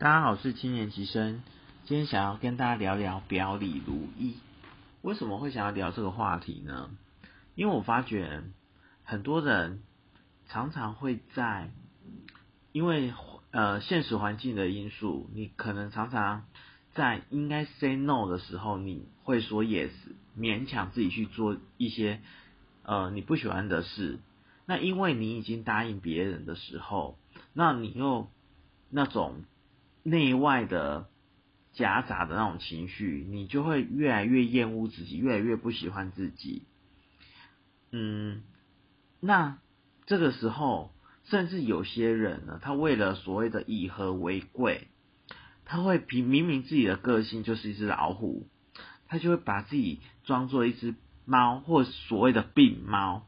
大家好，我是青年级生，今天想要跟大家聊聊表里如一。为什么会想要聊这个话题呢？因为我发觉很多人常常会在因为呃现实环境的因素，你可能常常在应该 say no 的时候，你会说 yes，勉强自己去做一些呃你不喜欢的事。那因为你已经答应别人的时候，那你又那种。内外的夹杂的那种情绪，你就会越来越厌恶自己，越来越不喜欢自己。嗯，那这个时候，甚至有些人呢，他为了所谓的以和为贵，他会明明明自己的个性就是一只老虎，他就会把自己装作一只猫，或所谓的病猫。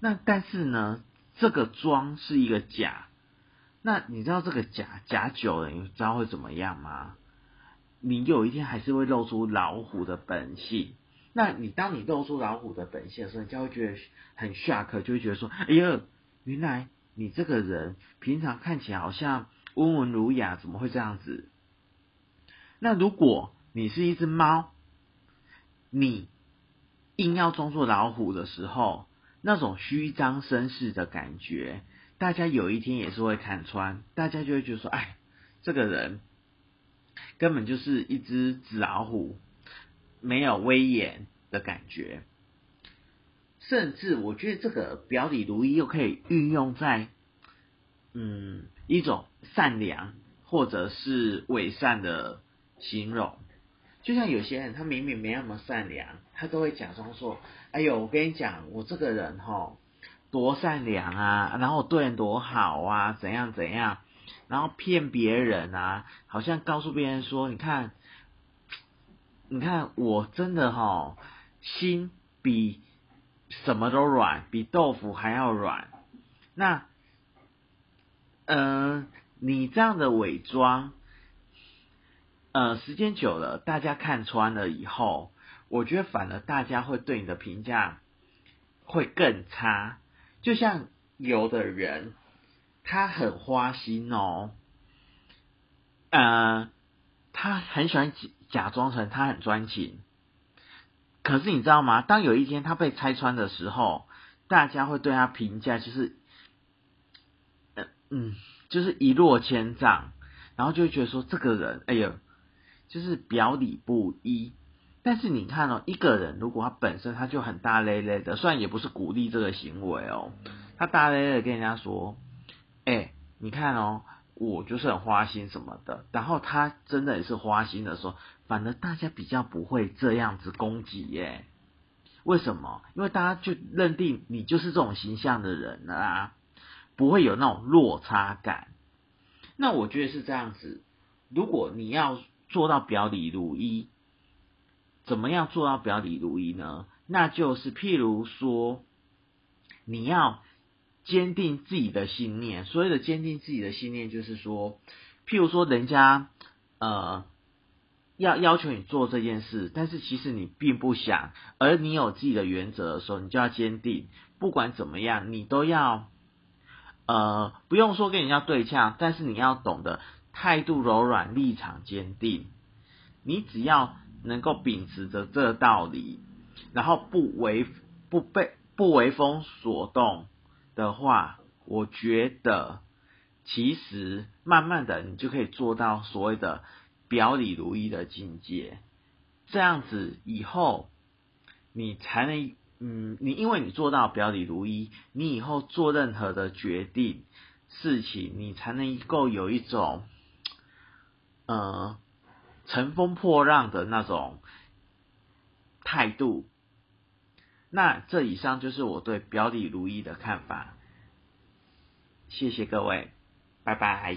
那但是呢，这个装是一个假。那你知道这个假假久了，你知道会怎么样吗？你有一天还是会露出老虎的本性。那你当你露出老虎的本性的时候，你就会觉得很 shock，就会觉得说：哎呀，原来你这个人平常看起来好像温文儒雅，怎么会这样子？那如果你是一只猫，你硬要装作老虎的时候，那种虚张声势的感觉。大家有一天也是会看穿，大家就会觉得说，哎，这个人根本就是一只纸老虎，没有威严的感觉。甚至我觉得这个表里如一又可以运用在，嗯，一种善良或者是伪善的形容。就像有些人他明明没那么善良，他都会假装说，哎呦，我跟你讲，我这个人哈。多善良啊，然后对人多好啊，怎样怎样，然后骗别人啊，好像告诉别人说，你看，你看我真的哈，心比什么都软，比豆腐还要软。那，嗯，你这样的伪装，呃，时间久了，大家看穿了以后，我觉得反而大家会对你的评价会更差。就像有的人，他很花心哦，呃，他很喜欢假装成他很专情，可是你知道吗？当有一天他被拆穿的时候，大家会对他评价就是，呃嗯，就是一落千丈，然后就会觉得说这个人，哎呦，就是表里不一。但是你看哦，一个人如果他本身他就很大咧咧的，虽然也不是鼓励这个行为哦，他大咧咧的跟人家说，哎，你看哦，我就是很花心什么的，然后他真的也是花心的时候，反而大家比较不会这样子攻击耶。为什么？因为大家就认定你就是这种形象的人啊，不会有那种落差感。那我觉得是这样子，如果你要做到表里如一。怎么样做到表里如一呢？那就是譬如说，你要坚定自己的信念。所谓的坚定自己的信念，就是说，譬如说，人家呃要要求你做这件事，但是其实你并不想，而你有自己的原则的时候，你就要坚定。不管怎么样，你都要呃不用说跟人家对呛，但是你要懂得态度柔软，立场坚定。你只要。能够秉持着这个道理，然后不为不被不为风所动的话，我觉得其实慢慢的你就可以做到所谓的表里如一的境界。这样子以后你才能嗯，你因为你做到表里如一，你以后做任何的决定事情，你才能够有一种呃。乘风破浪的那种态度，那这以上就是我对表里如一的看法。谢谢各位，拜拜。